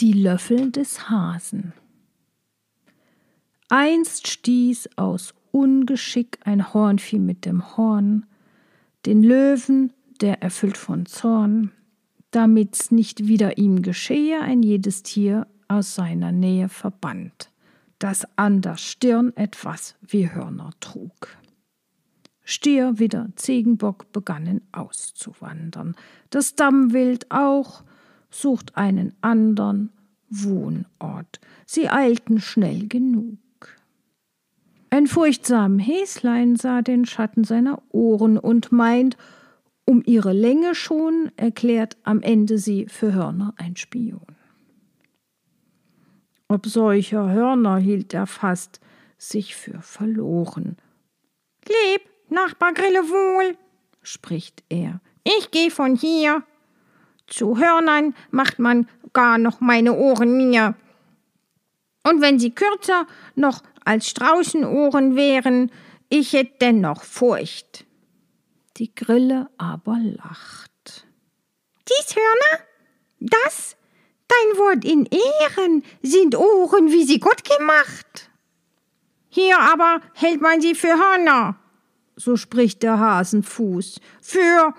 Die Löffel des Hasen. Einst stieß aus Ungeschick ein Hornvieh mit dem Horn, den Löwen, der erfüllt von Zorn, damit's nicht wieder ihm geschehe, ein jedes Tier aus seiner Nähe verbannt, das an der Stirn etwas wie Hörner trug. Stier wie der Ziegenbock begannen auszuwandern, das Dammwild auch, sucht einen andern Wohnort. Sie eilten schnell genug. Ein furchtsam Häslein sah den Schatten seiner Ohren und meint, um ihre Länge schon, erklärt am Ende sie für Hörner ein Spion. Ob solcher Hörner hielt er fast sich für verloren. Leb, Nachbar Grille wohl, spricht er. Ich geh von hier. Zu Hörnern macht man gar noch meine Ohren mir. Und wenn sie kürzer noch als Straußenohren wären, ich hätt dennoch Furcht. Die Grille aber lacht. Dies Hörner? Das? Dein Wort in Ehren sind Ohren, wie sie Gott gemacht. Hier aber hält man sie für Hörner, so spricht der Hasenfuß, für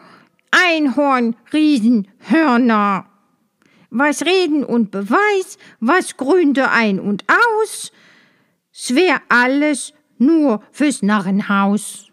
Einhorn, Riesenhörner. Was Reden und Beweis, was grünte ein und aus, s wär alles nur fürs Narrenhaus.